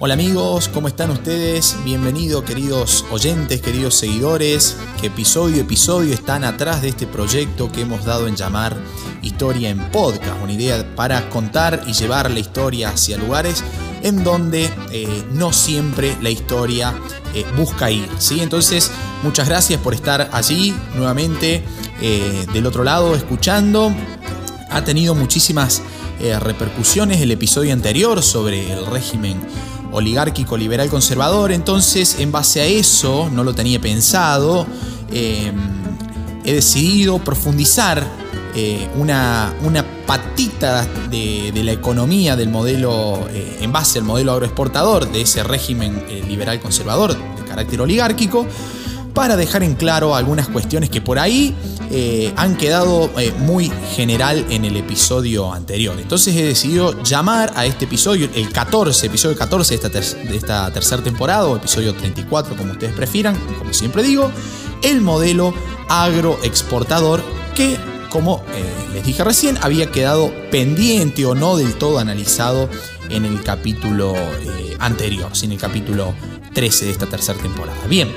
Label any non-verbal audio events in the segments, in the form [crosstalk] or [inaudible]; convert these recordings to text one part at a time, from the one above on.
Hola amigos, ¿cómo están ustedes? Bienvenidos queridos oyentes, queridos seguidores, que episodio a episodio están atrás de este proyecto que hemos dado en llamar Historia en Podcast, una idea para contar y llevar la historia hacia lugares en donde eh, no siempre la historia eh, busca ir. ¿sí? Entonces, muchas gracias por estar allí nuevamente eh, del otro lado escuchando. Ha tenido muchísimas repercusiones el episodio anterior sobre el régimen oligárquico liberal conservador. Entonces, en base a eso, no lo tenía pensado, he decidido profundizar eh, una, una, patita de, la economía del modelo, eh, en base al modelo agroexportador de ese régimen eh, liberal conservador de carácter oligárquico, para dejar en claro algunas cuestiones que por ahí han quedado muy general en el episodio anterior. Entonces he decidido llamar a este episodio, el 14, episodio 14 de esta, de esta tercera temporada, o episodio 34, como ustedes prefieran, como siempre digo, el modelo agroexportador que como eh, les dije recién, había quedado pendiente o no del todo analizado en el capítulo eh, anterior, en el capítulo 13 de esta tercera temporada. Bien,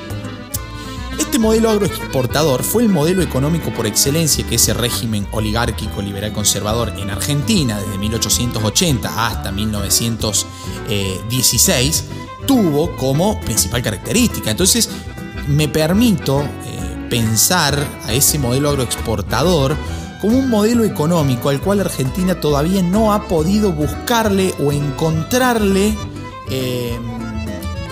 este modelo agroexportador fue el modelo económico por excelencia que ese régimen oligárquico liberal conservador en Argentina desde 1880 hasta 1916 tuvo como principal característica. Entonces, me permito pensar a ese modelo agroexportador como un modelo económico al cual Argentina todavía no ha podido buscarle o encontrarle eh,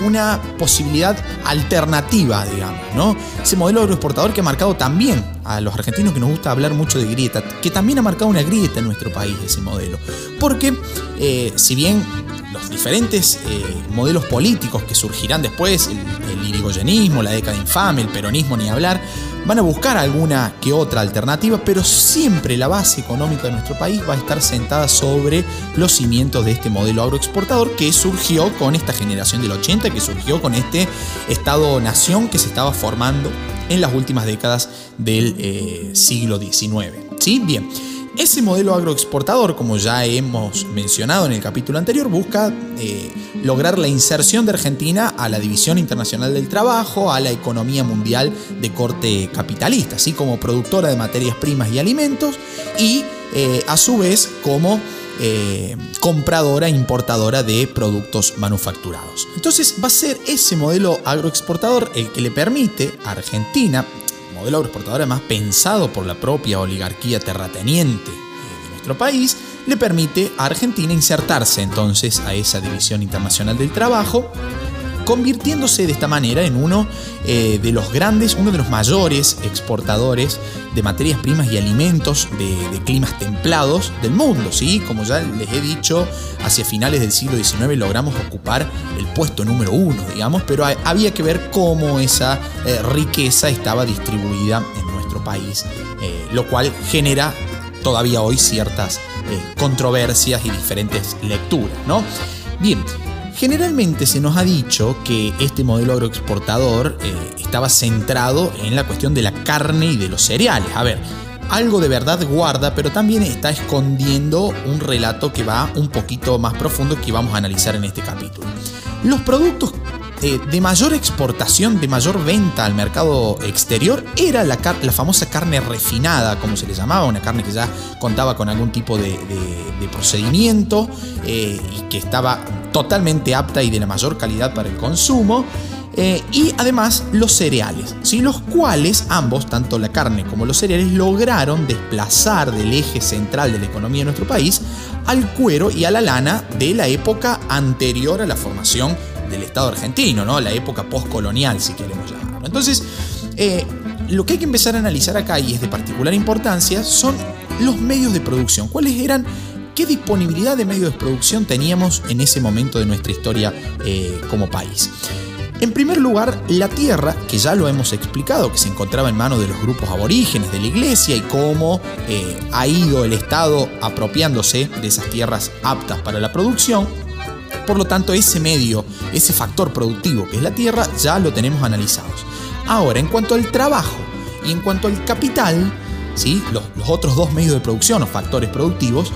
una posibilidad alternativa, digamos, ¿no? Ese modelo agroexportador que ha marcado también a los argentinos que nos gusta hablar mucho de grieta, que también ha marcado una grieta en nuestro país ese modelo. Porque eh, si bien los diferentes eh, modelos políticos que surgirán después, el, el irigoyenismo, la década infame, el peronismo, ni hablar, van a buscar alguna que otra alternativa, pero siempre la base económica de nuestro país va a estar sentada sobre los cimientos de este modelo agroexportador que surgió con esta generación del 80, que surgió con este Estado-nación que se estaba formando en las últimas décadas del eh, siglo XIX. ¿Sí? Bien. Ese modelo agroexportador, como ya hemos mencionado en el capítulo anterior, busca eh, lograr la inserción de Argentina a la División Internacional del Trabajo, a la economía mundial de corte capitalista, así como productora de materias primas y alimentos, y eh, a su vez como eh, compradora e importadora de productos manufacturados. Entonces va a ser ese modelo agroexportador el que le permite a Argentina modelo agroexportador además pensado por la propia oligarquía terrateniente de nuestro país, le permite a Argentina insertarse entonces a esa división internacional del trabajo convirtiéndose de esta manera en uno eh, de los grandes, uno de los mayores exportadores de materias primas y alimentos de, climas templados del mundo. ¿sí? Como ya les he dicho, hacia finales del siglo XIX logramos ocupar el puesto número uno, digamos, pero había que ver cómo esa eh, riqueza estaba distribuida en nuestro país, eh, lo cual genera todavía hoy ciertas controversias y diferentes lecturas. ¿no? Bien, Generalmente se nos ha dicho que este modelo agroexportador eh, estaba centrado en la cuestión de la carne y de los cereales. A ver, algo de verdad guarda, pero también está escondiendo un relato que va un poquito más profundo que vamos a analizar en este capítulo. Los productos eh, de mayor exportación, de mayor venta al mercado exterior, era la, famosa carne refinada, como se le llamaba, una carne que ya contaba con algún tipo de, procedimiento eh, y que estaba totalmente apta y de la mayor calidad para el consumo. Eh, y además los cereales, ¿sí? los cuales ambos, tanto la carne como los cereales, lograron desplazar del eje central de la economía de nuestro país al cuero y a la lana de la época anterior a la formación del Estado argentino, ¿no? la época postcolonial, si queremos llamarlo. Entonces, eh, lo que hay que empezar a analizar acá, y es de particular importancia, son los medios de producción. ¿Cuáles eran qué disponibilidad de medios de producción teníamos en ese momento de nuestra historia eh, como país. En primer lugar, la tierra, que ya lo hemos explicado, que se encontraba en manos de los grupos aborígenes de la iglesia y cómo eh, ha ido el Estado apropiándose de esas tierras aptas para la producción. Por lo tanto, ese medio, ese factor productivo que es la tierra, ya lo tenemos analizados. Ahora, en cuanto al trabajo y en cuanto al capital, ¿sí? los, otros dos medios de producción o factores productivos,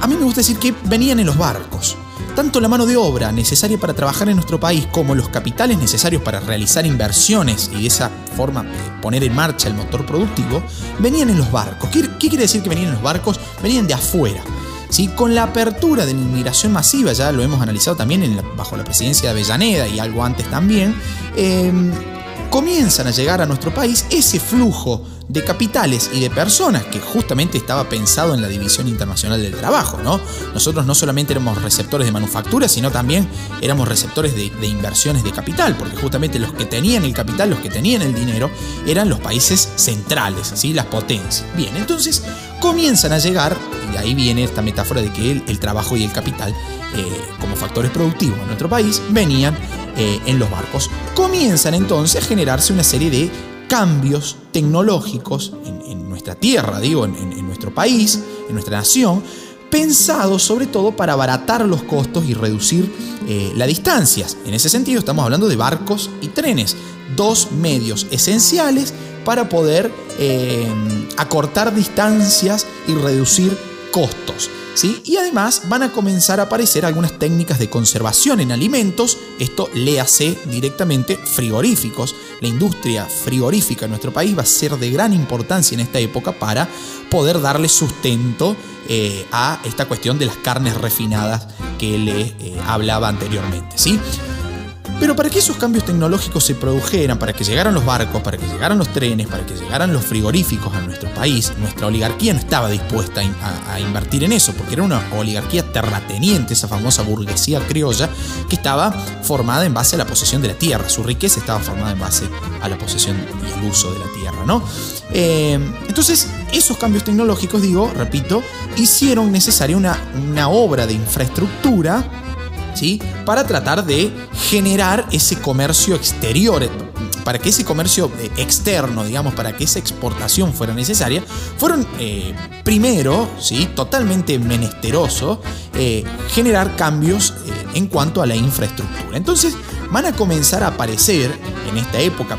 a mí me gusta decir que venían en los barcos. tanto la mano de obra necesaria para trabajar en nuestro país como los capitales necesarios para realizar inversiones y de esa forma eh, poner en marcha el motor productivo, venían en los barcos. ¿Qué, quiere decir que venían en los barcos? Venían de afuera. ¿Sí? Con la apertura de la inmigración masiva, ya lo hemos analizado también bajo la presidencia de Avellaneda y algo antes también, eh, comienzan a llegar a nuestro país ese flujo de capitales y de personas que justamente estaba pensado en la División Internacional del Trabajo, ¿no? Nosotros no solamente éramos receptores de manufactura, sino también éramos receptores de, inversiones de capital, porque justamente los que tenían el capital, los que tenían el dinero, eran los países centrales, ¿sí? las potencias. Bien, entonces comienzan a llegar, y ahí viene esta metáfora de que el, trabajo y el capital, eh, como factores productivos en nuestro país, venían eh, en los barcos. Comienzan entonces a generarse una serie de cambios tecnológicos en, nuestra tierra, digo, en, nuestro país, en nuestra nación, pensados sobre todo para abaratar los costos y reducir eh, las distancias. En ese sentido estamos hablando de barcos y trenes, dos medios esenciales para poder eh, acortar distancias y reducir costos. Y además van a comenzar a aparecer algunas técnicas de conservación en alimentos, esto léase directamente frigoríficos. La industria frigorífica en nuestro país va a ser de gran importancia en esta época para poder darle sustento eh, a esta cuestión de las carnes refinadas que le eh, hablaba anteriormente. ¿sí? Pero para que esos cambios tecnológicos se produjeran, para que llegaran los barcos, para que llegaran los trenes, para que llegaran los frigoríficos a nuestro país, nuestra oligarquía no estaba dispuesta a, invertir en eso, porque era una oligarquía terrateniente, esa famosa burguesía criolla, que estaba formada en base a la posesión de la tierra. Su riqueza estaba formada en base a la posesión y el uso de la tierra, ¿no? Eh, entonces, esos cambios tecnológicos, digo, repito, hicieron necesaria una, una obra de infraestructura para tratar de generar ese comercio exterior, para que ese comercio eh, externo, digamos, para que esa exportación fuera necesaria, fueron eh, primero, ¿sí? totalmente menesteroso, eh, generar cambios en cuanto a la infraestructura. Entonces van a comenzar a aparecer en esta época,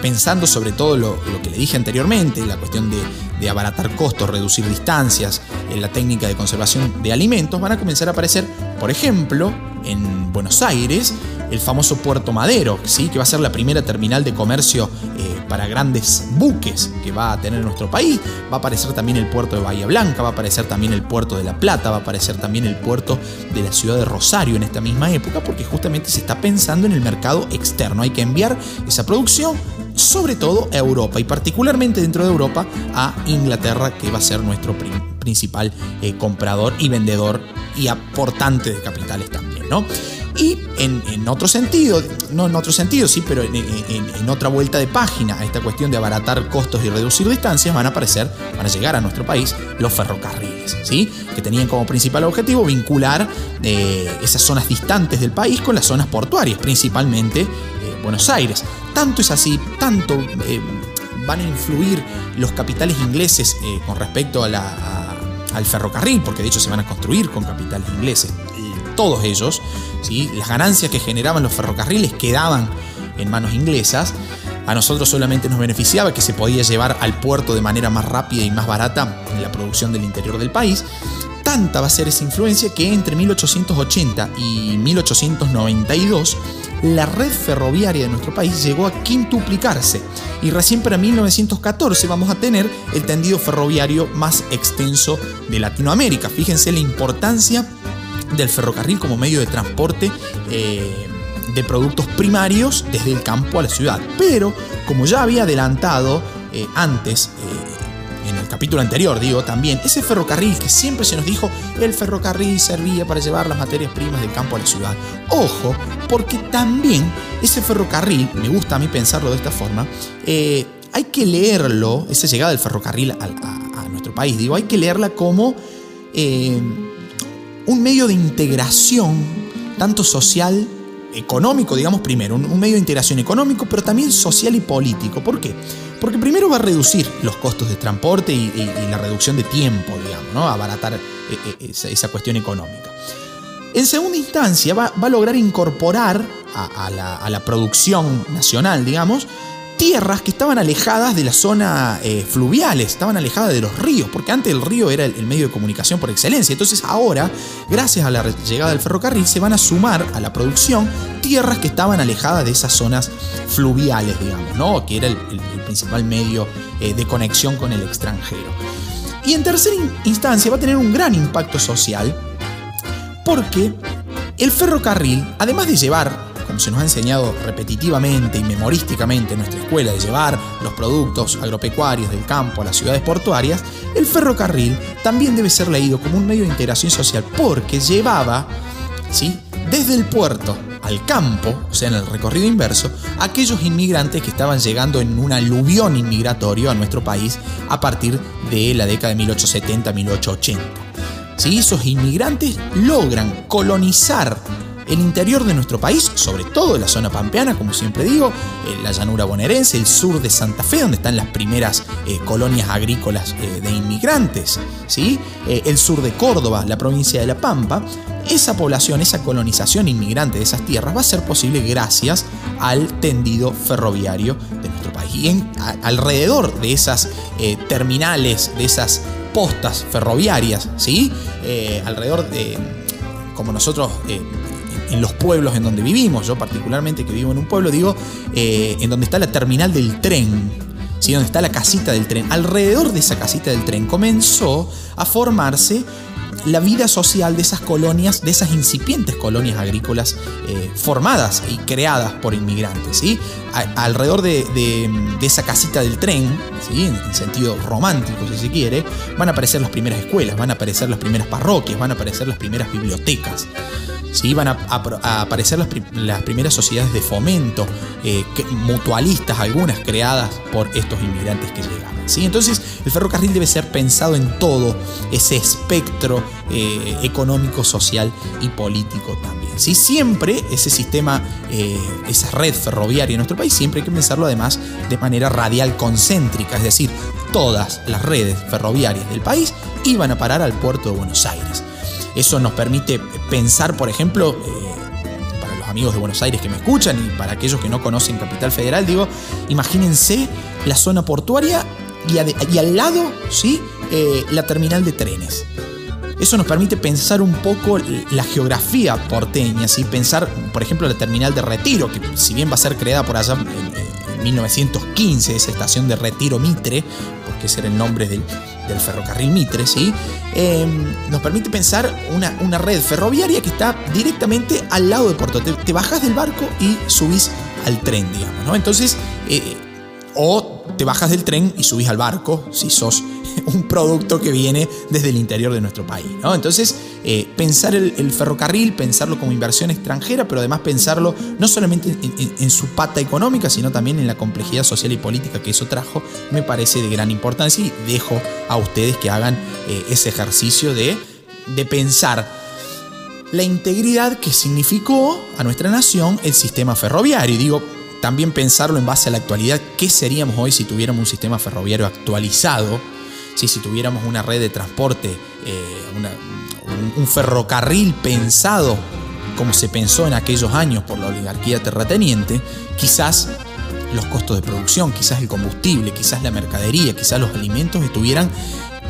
pensando sobre todo lo, que le dije anteriormente, la cuestión de, de, abaratar costos, reducir distancias, en la técnica de conservación de alimentos, van a comenzar a aparecer, por ejemplo, en Buenos Aires, el famoso Puerto Madero, ¿sí? que va a ser la primera terminal de comercio eh, para grandes buques que va a tener nuestro país. Va a aparecer también el puerto de Bahía Blanca, va a aparecer también el puerto de La Plata, va a aparecer también el puerto de la ciudad de Rosario en esta misma época, porque justamente se está pensando en el mercado externo. Hay que enviar esa producción sobre todo a Europa y particularmente dentro de Europa a Inglaterra, que va a ser nuestro principal eh, comprador y vendedor y aportante de capitales también, ¿no? Y en, otro sentido, no en otro sentido, sí, pero en, otra vuelta de página a esta cuestión de abaratar costos y reducir distancias, van a aparecer, van a llegar a nuestro país los ferrocarriles, ¿sí? que tenían como principal objetivo vincular eh, esas zonas distantes del país con las zonas portuarias, principalmente Buenos Aires. Tanto es así, tanto eh, van a influir los capitales ingleses con respecto al ferrocarril, porque de hecho se van a construir con capitales ingleses todos ellos, ¿sí? las ganancias que generaban los ferrocarriles quedaban en manos inglesas. A nosotros solamente nos beneficiaba que se podía llevar al puerto de manera más rápida y más barata en la producción del interior del país. Va a ser esa influencia que entre 1880 y 1892 la red ferroviaria de nuestro país llegó a quintuplicarse y recién para 1914 vamos a tener el tendido ferroviario más extenso de Latinoamérica. Fíjense la importancia del ferrocarril como medio de transporte eh, de productos primarios desde el campo a la ciudad. Pero, como ya había adelantado eh, antes, eh, en el capítulo anterior, digo también, ese ferrocarril que siempre se nos dijo, el ferrocarril servía para llevar las materias primas del campo a la ciudad. Ojo, porque también ese ferrocarril, me gusta a mí pensarlo de esta forma, hay que leerlo, esa llegada del ferrocarril a, nuestro país, digo, hay que leerla como un medio de integración, tanto social, económico, digamos primero, un, medio de integración económico, pero también social y político. ¿Por qué? Porque primero va a reducir los costos de transporte y, la reducción de tiempo, digamos, ¿no? abaratar eh, eh, esa, cuestión económica. En segunda instancia, va, a lograr incorporar a, la, a la producción nacional, digamos, tierras que estaban alejadas de la zona eh, fluviales, estaban alejadas de los ríos, porque antes el río era el, medio de comunicación por excelencia. Entonces ahora, gracias a la llegada del ferrocarril, se van a sumar a la producción tierras que estaban alejadas de esas zonas fluviales, digamos, ¿no? que era el, principal medio eh, de conexión con el extranjero. Y en tercera instancia va a tener un gran impacto social porque el ferrocarril, además de llevar como se nos ha enseñado repetitivamente y memorísticamente en nuestra escuela, de llevar los productos agropecuarios del campo a las ciudades portuarias, el ferrocarril también debe ser leído como un medio de integración social porque llevaba, ¿sí? desde el puerto al campo, o sea, en el recorrido inverso, aquellos inmigrantes que estaban llegando en un aluvión inmigratorio a nuestro país a partir de la década de 1870-1880. ¿Sí? Esos inmigrantes logran colonizar el interior de nuestro país, sobre todo la zona pampeana, como siempre digo, eh, la llanura bonaerense, el sur de Santa Fe, donde están las primeras eh, colonias agrícolas eh, de inmigrantes, ¿sí? el sur de Córdoba, la provincia de La Pampa, esa población, esa colonización inmigrante de esas tierras va a ser posible gracias al tendido ferroviario de nuestro país. Y alrededor de esas terminales, de esas postas ferroviarias, ¿sí? alrededor de, como nosotros en los pueblos en donde vivimos, yo particularmente que vivo en un pueblo, digo, eh, en donde está la terminal del tren, ¿sí? donde está la casita del tren. Alrededor de esa casita del tren comenzó a formarse la vida social de esas colonias, de esas incipientes colonias agrícolas eh, formadas y creadas por inmigrantes. ¿sí? alrededor de, esa casita del tren, en sentido romántico si se quiere, van a aparecer las primeras escuelas, van a aparecer las primeras parroquias, van a aparecer las primeras bibliotecas. ¿Sí? van a, aparecer las, primeras sociedades de fomento, eh, mutualistas, algunas creadas por estos inmigrantes que llegaban. ¿sí? Entonces el ferrocarril debe ser pensado en todo ese espectro eh, económico, social y político también. ¿sí? Siempre ese sistema, eh, esa red ferroviaria en nuestro país, siempre hay que pensarlo además de manera radial concéntrica, es decir, todas las redes ferroviarias del país iban a parar al puerto de Buenos Aires. Eso nos permite pensar, por ejemplo, eh, para los amigos de Buenos Aires que me escuchan y para aquellos que no conocen Capital Federal, digo, imagínense la zona portuaria y, al lado, ¿sí? Eh, la terminal de trenes. Eso nos permite pensar un poco la geografía porteña, ¿sí? pensar, por ejemplo, la terminal de Retiro, que si bien va a ser creada por allá en, 1915, esa estación de Retiro Mitre, porque ese era el nombre del, del ferrocarril Mitre, ¿sí? Em, nos permite pensar una, una, red ferroviaria que está directamente al lado de Puerto. Te, te bajas del barco y subís al tren, digamos, ¿no? Entonces, eh, o te bajas del tren y subís al barco si sos [laughs] un producto que viene desde el interior de nuestro país. Entonces, eh, pensar el, ferrocarril, pensarlo como inversión extranjera, pero además pensarlo no solamente en, su pata económica, sino también en la complejidad social y política que eso trajo, me parece de gran importancia y dejo a ustedes que hagan eh, ese ejercicio de, de pensar la integridad que significó a nuestra nación el sistema ferroviario. Y digo, también pensarlo en base a la actualidad, ¿qué seríamos hoy si tuviéramos un sistema ferroviario actualizado? Si, tuviéramos una red de transporte, eh, un, ferrocarril pensado como se pensó en aquellos años por la oligarquía terrateniente, quizás los costos de producción, quizás el combustible, quizás la mercadería, quizás los alimentos estuvieran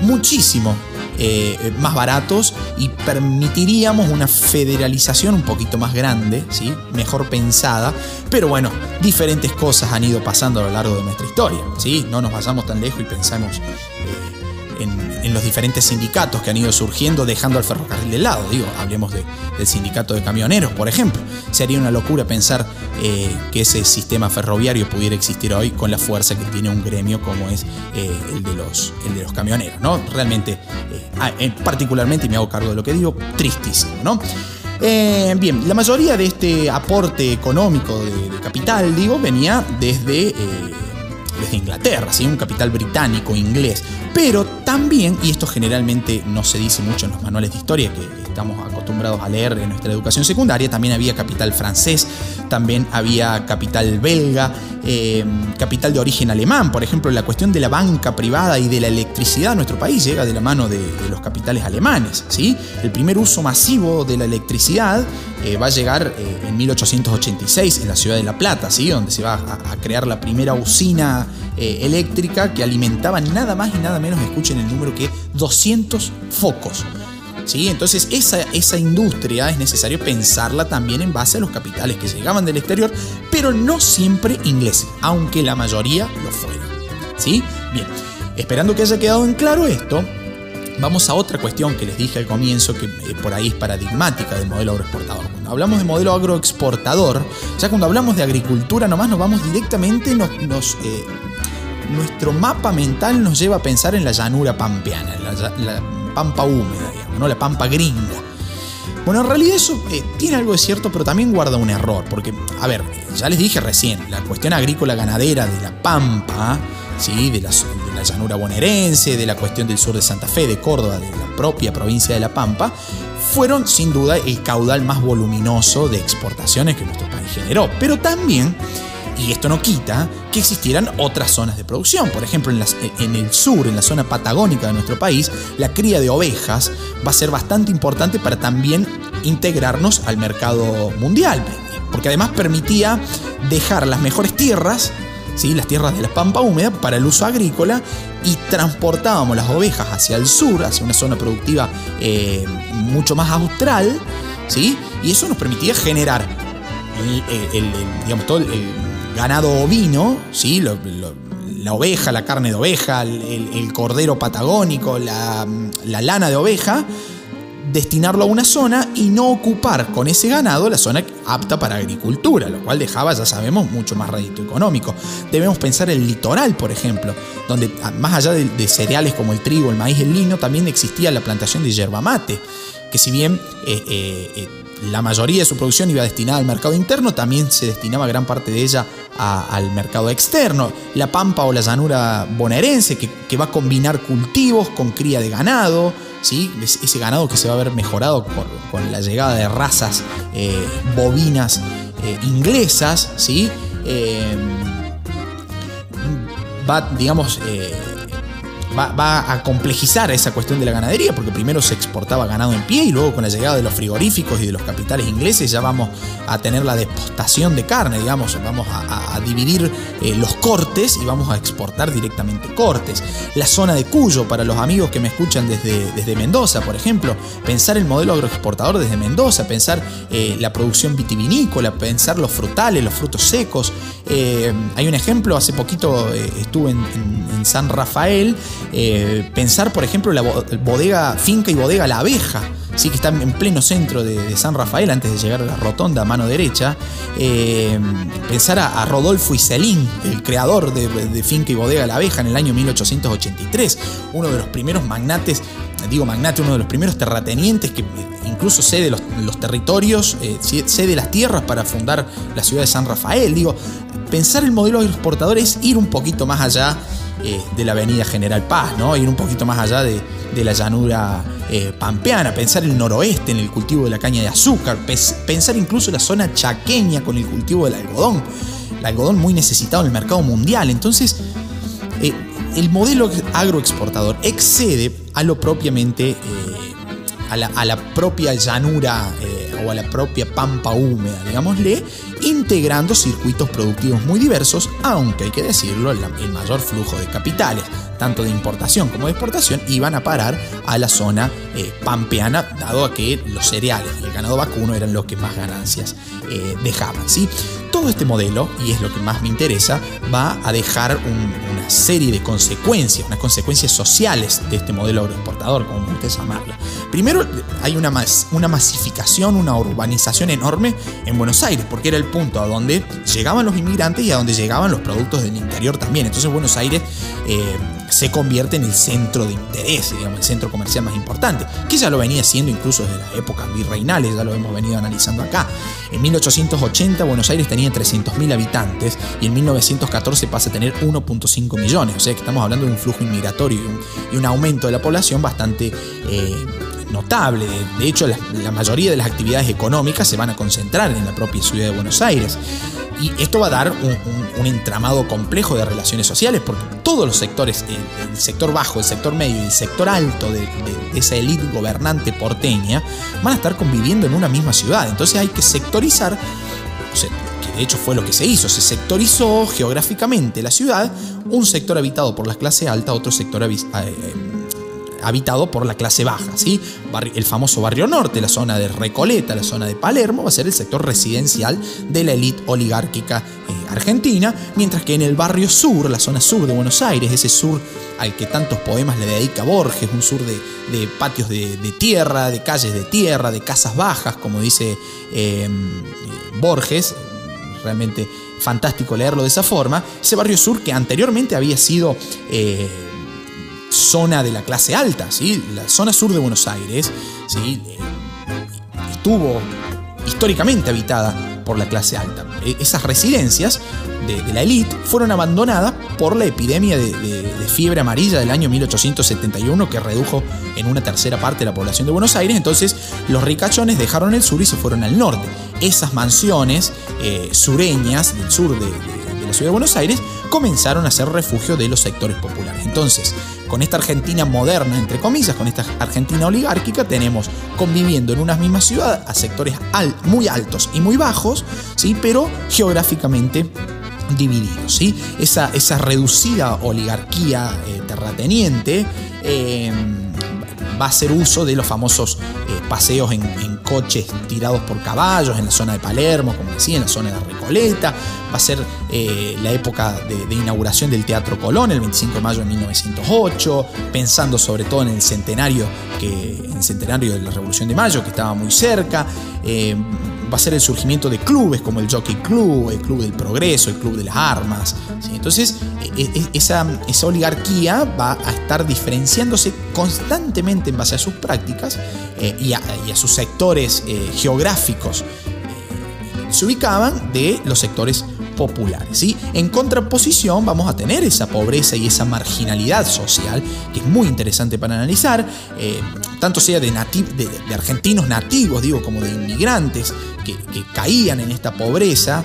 muchísimo eh, más baratos y permitiríamos una federalización un poquito más grande, ¿sí? mejor pensada. Pero bueno, diferentes cosas han ido pasando a lo largo de nuestra historia. ¿sí? No nos vayamos tan lejos y pensamos eh, en, los diferentes sindicatos que han ido surgiendo dejando al ferrocarril de lado. Digo, hablemos del sindicato de camioneros, por ejemplo. Sería una locura pensar eh, que ese sistema ferroviario pudiera existir hoy con la fuerza que tiene un gremio como es eh, el, de los, de los camioneros, ¿no? Realmente, eh, ah, particularmente, y me hago cargo de lo que digo, tristísimo, ¿no? bien, la mayoría de este aporte económico de, capital, digo, venía desde desde Inglaterra, ¿sí? un capital británico, inglés. Pero también, y esto generalmente no se dice mucho en los manuales de historia que estamos acostumbrados a leer en nuestra educación secundaria, también había capital francés, también había capital belga, eh, capital de origen alemán. Por ejemplo, la cuestión de la banca privada y de la electricidad nuestro país llega de la mano de, los capitales alemanes. ¿sí? El primer uso masivo de la electricidad eh, va a llegar eh, en 1886 en la ciudad de La Plata, ¿sí? donde se va a, crear la primera usina eléctrica que alimentaba nada más y nada menos, escuchen el número que 200 focos. ¿Sí? Entonces esa, esa industria es necesario pensarla también en base a los capitales que llegaban del exterior, pero no siempre ingleses, aunque la mayoría lo fueron. ¿Sí? Bien, esperando que haya quedado en claro esto, vamos a otra cuestión que les dije al comienzo, que eh, por ahí es paradigmática del modelo agroexportador. Cuando hablamos de modelo agroexportador, ya cuando hablamos de agricultura nomás nos vamos directamente, nos, eh, nuestro mapa mental nos lleva a pensar en la llanura pampeana, la pampa húmeda, digamos, ¿no? la pampa gringa. Bueno, en realidad eso eh, tiene algo de cierto, pero también guarda un error, porque, a ver, ya les dije recién, la cuestión agrícola ganadera de la pampa, ¿sí? de, la, de la llanura bonaerense, de la cuestión del sur de Santa Fe, de Córdoba, de la propia provincia de La Pampa, fueron sin duda el caudal más voluminoso de exportaciones que nuestro país generó, pero también y esto no quita que existieran otras zonas de producción. Por ejemplo, en, el sur, en la zona patagónica de nuestro país, la cría de ovejas va a ser bastante importante para también integrarnos al mercado mundial. Porque además permitía dejar las mejores tierras ¿Sí? las tierras de la pampa húmeda para el uso agrícola y transportábamos las ovejas hacia el sur, hacia una zona productiva eh, mucho más austral, ¿sí? y eso nos permitía generar el, digamos, todo el, ganado ovino, ¿sí? la oveja, la carne de oveja, el, cordero patagónico, la, lana de oveja, destinarlo a una zona y no ocupar con ese ganado la zona apta para agricultura, lo cual dejaba, ya sabemos, mucho más rédito económico. Debemos pensar el litoral, por ejemplo, donde más allá de, cereales como el trigo, el maíz, el lino, también existía la plantación de yerba mate, que si bien eh, eh, eh, la mayoría de su producción iba destinada al mercado interno, también se destinaba gran parte de ella al mercado externo. La pampa o la llanura bonaerense, que, va a combinar cultivos con cría de ganado, ¿sí? ese ganado que se va a ver mejorado con, la llegada de razas eh, bovinas eh, inglesas, ¿sí? Eh, va, digamos, va, a complejizar esa cuestión de la ganadería, porque primero se exportaba ganado en pie y luego con la llegada de los frigoríficos y de los capitales ingleses ya vamos a tener la depostación de carne, digamos, vamos a, dividir eh, los cortes y vamos a exportar directamente cortes. La zona de Cuyo, para los amigos que me escuchan desde, desde Mendoza, por ejemplo, pensar el modelo agroexportador desde Mendoza, pensar eh, la producción vitivinícola, pensar los frutales, los frutos secos. Eh, hay un ejemplo, hace poquito estuve en San Rafael, eh, pensar, por ejemplo, la bodega, finca y bodega La Abeja, ¿sí? que está en pleno centro de, San Rafael, antes de llegar a la rotonda a mano derecha. Eh, pensar a, Rodolfo Iselín, el creador de, finca y bodega La Abeja en el año 1883, uno de los primeros magnates digo magnate, uno de los primeros terratenientes que incluso cede los, los territorios, eh, cede las tierras para fundar la ciudad de San Rafael. Digo, pensar el modelo exportador es ir un poquito más allá eh, de la avenida General Paz, ¿no? ir un poquito más allá de, la llanura eh, pampeana, pensar el noroeste en el cultivo de la caña de azúcar, pensar incluso la zona chaqueña con el cultivo del algodón, el algodón muy necesitado en el mercado mundial. Entonces, eh, el modelo agroexportador excede a lo propiamente, a la, propia llanura o a la propia pampa húmeda, digámosle, integrando circuitos productivos muy diversos, aunque hay que decirlo, el, mayor flujo de capitales, tanto de importación como de exportación, iban a parar a la zona eh, pampeana, dado a que los cereales y el ganado vacuno eran los que más ganancias eh, dejaban. ¿sí? Todo este modelo, y es lo que más me interesa, va a dejar una serie de consecuencias, unas consecuencias sociales de este modelo agroexportador, como usted llamarlo. Primero, hay una, una masificación, una urbanización enorme en Buenos Aires, porque era el punto a donde llegaban los inmigrantes y a donde llegaban los productos del interior también. Entonces Buenos Aires eh, se convierte en el centro de interés, digamos, el centro comercial más importante, que ya lo venía siendo incluso desde las épocas virreinales, ya lo hemos venido analizando acá. En 1880 Buenos Aires tenía 300.000 habitantes y en 1914 pasa a tener 1.5 millones, o sea que estamos hablando de un flujo inmigratorio y un, aumento de la población bastante... Eh, notable. De hecho, la, mayoría de las actividades económicas se van a concentrar en la propia ciudad de Buenos Aires. Y esto va a dar un, entramado complejo de relaciones sociales, porque todos los sectores, el, sector bajo, el sector medio y el sector alto de, esa élite gobernante porteña, van a estar conviviendo en una misma ciudad. Entonces hay que sectorizar, que de hecho fue lo que se hizo, se sectorizó geográficamente la ciudad, un sector habitado por la clase alta, otro sector habitado eh, habitado por la clase baja. ¿sí? El famoso barrio norte, la zona de Recoleta, la zona de Palermo, va a ser el sector residencial de la élite oligárquica eh, argentina, mientras que en el barrio sur, la zona sur de Buenos Aires, ese sur al que tantos poemas le dedica Borges, un sur de, patios de, tierra, de calles de tierra, de casas bajas, como dice em, Borges, realmente fantástico leerlo de esa forma, ese barrio sur que anteriormente había sido... Eh, zona de la clase alta, ¿sí? la zona sur de Buenos Aires, ¿sí? Estuvo históricamente habitada por la clase alta. E, esas residencias de, la élite fueron abandonadas por la epidemia de, fiebre amarilla del año 1871 que redujo en una tercera parte la población de Buenos Aires. Entonces los ricachones dejaron el sur y se fueron al norte. Esas mansiones eh, sureñas del sur de, la ciudad de Buenos Aires comenzaron a ser refugio de los sectores populares. Entonces, con esta Argentina moderna, entre comillas, con esta Argentina oligárquica, tenemos conviviendo en una misma ciudad a sectores muy altos y muy bajos, ¿sí? pero geográficamente divididos. ¿sí? Esa, esa reducida oligarquía eh, terrateniente eh, va a hacer uso de los famosos eh, paseos en, coches tirados por caballos en la zona de Palermo, como decía, en la zona de Recoleta. Va a ser eh, la época de, inauguración del Teatro Colón, el 25 de mayo de 1908, pensando sobre todo en el centenario, que, el centenario de la Revolución de Mayo, que estaba muy cerca. Eh, va a ser el surgimiento de clubes como el Jockey Club, el Club del Progreso, el Club de las Armas. Entonces, e, e, esa, esa, oligarquía va a estar diferenciándose constantemente en base a sus prácticas eh, y, a, sus sectores eh, geográficos. Eh, se ubicaban de los sectores populares. ¿sí? En contraposición vamos a tener esa pobreza y esa marginalidad social, que es muy interesante para analizar, tanto sea de, argentinos nativos, digo, como de inmigrantes que, caían en esta pobreza,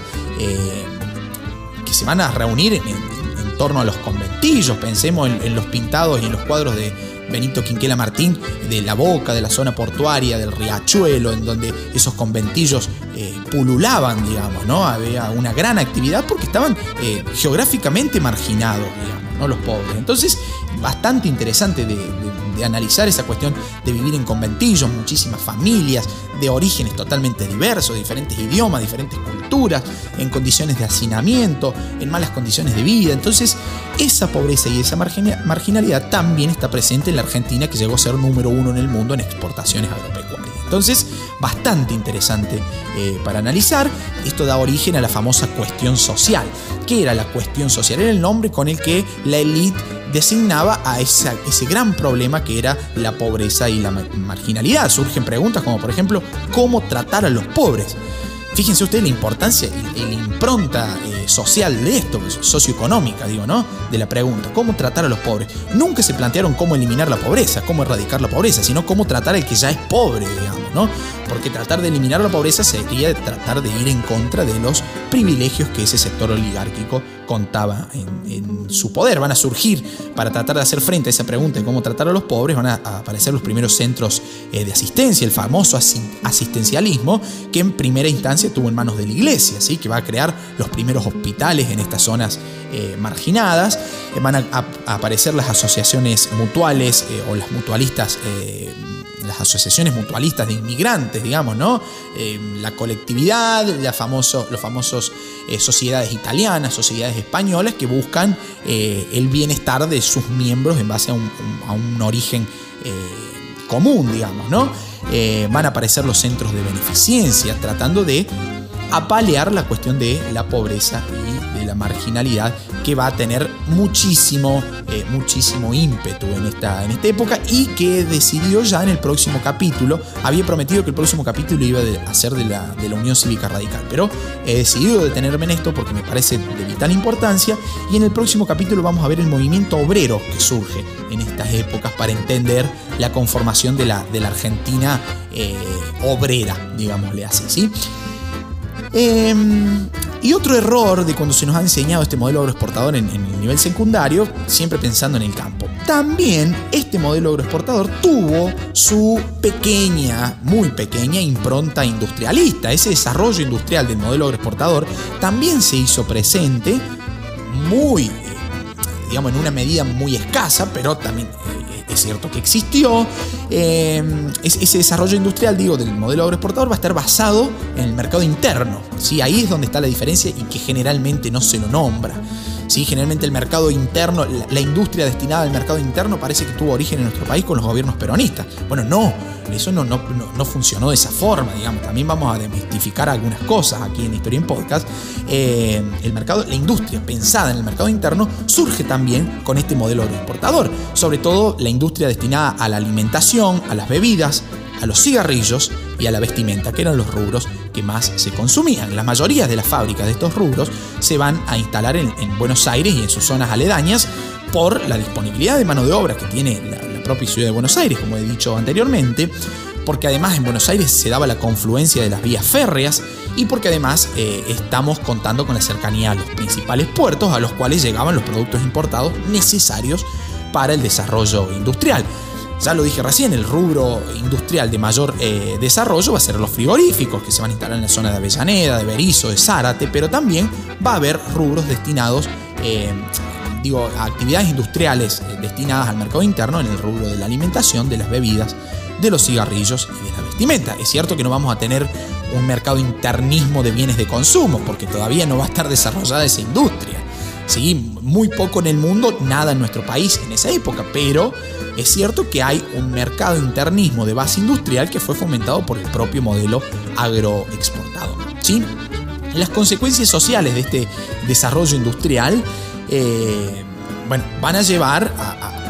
que se van a reunir en, torno a los conventillos, pensemos en, los pintados y en los cuadros de Benito Quinquela Martín, de la boca, de la zona portuaria, del riachuelo, en donde esos conventillos eh, pululaban, digamos, ¿no? Había una gran actividad porque estaban eh, geográficamente marginados, digamos, ¿no? Los pobres. Entonces, bastante interesante de de analizar esa cuestión de vivir en conventillos, muchísimas familias de orígenes totalmente diversos, diferentes idiomas, diferentes culturas, en condiciones de hacinamiento, en malas condiciones de vida. Entonces, esa pobreza y esa marginalidad también está presente en la Argentina, que llegó a ser número uno en el mundo en exportaciones agropecuarias. Entonces, bastante interesante eh, para analizar. Esto da origen a la famosa cuestión social. ¿Qué era la cuestión social? Era el nombre con el que la élite designaba a ese gran problema que era la pobreza y la marginalidad. Surgen preguntas como, por ejemplo, ¿cómo tratar a los pobres? Fíjense ustedes la importancia y la impronta eh, social de esto, socioeconómica, digo, ¿no? De la pregunta, ¿cómo tratar a los pobres? Nunca se plantearon cómo eliminar la pobreza, cómo erradicar la pobreza, sino cómo tratar al que ya es pobre, digamos, ¿no? Porque tratar de eliminar la pobreza sería tratar de ir en contra de los privilegios que ese sector oligárquico contaba en, su poder. Van a surgir para tratar de hacer frente a esa pregunta de cómo tratar a los pobres, van a, aparecer los primeros centros eh, de asistencia, el famoso asistencialismo, que en primera instancia tuvo en manos de la iglesia, ¿sí? que va a crear los primeros hospitales en estas zonas eh, marginadas. Eh, van a, aparecer las asociaciones mutuales o las mutualistas las asociaciones mutualistas de inmigrantes, digamos, ¿no? Eh, la colectividad, la famoso, los famosos eh, sociedades italianas, sociedades españolas que buscan eh, el bienestar de sus miembros en base a un, origen común, digamos, ¿no? van a aparecer los centros de beneficencia tratando de a paliar la cuestión de la pobreza y de la marginalidad que va a tener muchísimo, eh, muchísimo ímpetu en esta, en esta época y que decidió ya en el próximo capítulo, había prometido que el próximo capítulo iba a ser de la, de la Unión Cívica Radical, pero he decidido detenerme en esto porque me parece de vital importancia y en el próximo capítulo vamos a ver el movimiento obrero que surge en estas épocas para entender la conformación de la, de la Argentina eh, obrera, digámosle así, ¿sí? Em, y otro error de cuando se nos ha enseñado este modelo agroexportador en, en, el nivel secundario, siempre pensando en el campo. También este modelo agroexportador tuvo su pequeña, muy pequeña impronta industrialista. Ese desarrollo industrial del modelo agroexportador también se hizo presente muy, digamos, en una medida muy escasa, pero también es cierto que existió. Eh, ese desarrollo industrial, digo, del modelo agroexportador va a estar basado en el mercado interno. ¿sí? Ahí es donde está la diferencia y que generalmente no se lo nombra. ¿Sí? Generalmente el mercado interno, la, industria destinada al mercado interno parece que tuvo origen en nuestro país con los gobiernos peronistas. Bueno, no, eso no, no, no, funcionó de esa forma, digamos. También vamos a desmistificar algunas cosas aquí en Historia en Podcast. Eh, el mercado, la industria pensada en el mercado interno surge también con este modelo agroexportador. Sobre todo la industria destinada a la alimentación, a las bebidas, a los cigarrillos y a la vestimenta, que eran los rubros que más se consumían. La mayoría de las fábricas de estos rubros se van a instalar en, en Buenos Aires y en sus zonas aledañas por la disponibilidad de mano de obra que tiene la, la propia ciudad de Buenos Aires, como he dicho anteriormente, porque además en Buenos Aires se daba la confluencia de las vías férreas y porque además eh, estamos contando con la cercanía a los principales puertos a los cuales llegaban los productos importados necesarios para el desarrollo industrial. Ya lo dije recién, el rubro industrial de mayor eh, desarrollo va a ser los frigoríficos, que se van a instalar en la zona de Avellaneda, de Berizo, de Zárate, pero también va a haber rubros destinados eh, digo, actividades industriales eh, destinadas al mercado interno en el rubro de la alimentación, de las bebidas, de los cigarrillos y de la vestimenta. Es cierto que no vamos a tener un mercado internismo de bienes de consumo, porque todavía no va a estar desarrollada esa industria. Sí, muy poco en el mundo, nada en nuestro país en esa época, pero es cierto que hay un mercado internismo de base industrial que fue fomentado por el propio modelo agroexportador. ¿sí? Las consecuencias sociales de este desarrollo industrial eh, bueno, van a llevar a,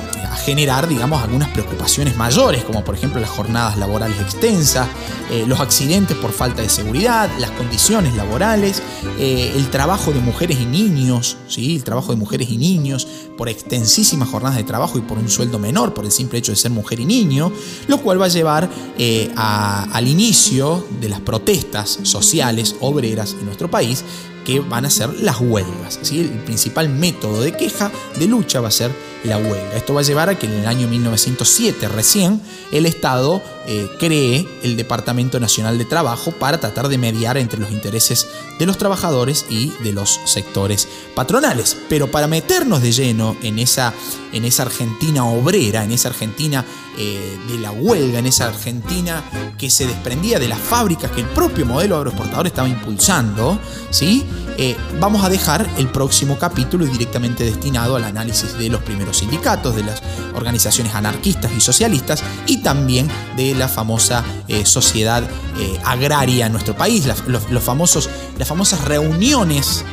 generar, digamos, algunas preocupaciones mayores, como por ejemplo las jornadas laborales extensas, eh, los accidentes por falta de seguridad, las condiciones laborales, eh, el trabajo de mujeres y niños, ¿sí? el trabajo de mujeres y niños por extensísimas jornadas de trabajo y por un sueldo menor, por el simple hecho de ser mujer y niño, lo cual va a llevar eh, a, al inicio de las protestas sociales obreras en nuestro país, que van a ser las huelgas. ¿sí? El principal método de queja, de lucha, va a ser la huelga. Esto va a llevar a que en el año 1907 recién el Estado eh, cree el Departamento Nacional de Trabajo para tratar de mediar entre los intereses de los trabajadores y de los sectores patronales. Pero para meternos de lleno en esa, en esa Argentina obrera, en esa Argentina eh, de la huelga, en esa Argentina que se desprendía de las fábricas que el propio modelo agroexportador estaba impulsando, ¿sí? Eh, vamos a dejar el próximo capítulo directamente destinado al análisis de los primeros sindicatos, de las organizaciones anarquistas y socialistas y también de la famosa eh, sociedad eh, agraria en nuestro país, los, los, famosos, las famosas reuniones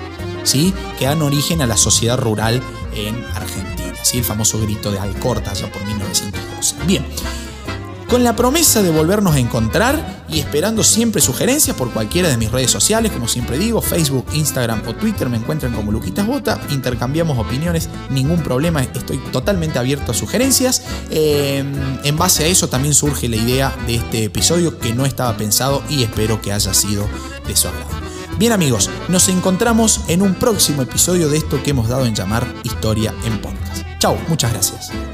¿sí? que dan origen a la sociedad rural en Argentina, ¿sí? el famoso grito de Alcorta ya por 1912. Bien. Con la promesa de volvernos a encontrar y esperando siempre sugerencias por cualquiera de mis redes sociales, como siempre digo, Facebook, Instagram o Twitter me encuentran como Luquitas Bota, intercambiamos opiniones, ningún problema, estoy totalmente abierto a sugerencias. Eh, en base a eso también surge la idea de este episodio que no estaba pensado y espero que haya sido de su agrado. Bien amigos, nos encontramos en un próximo episodio de esto que hemos dado en llamar Historia en Podcast. Chao, muchas gracias.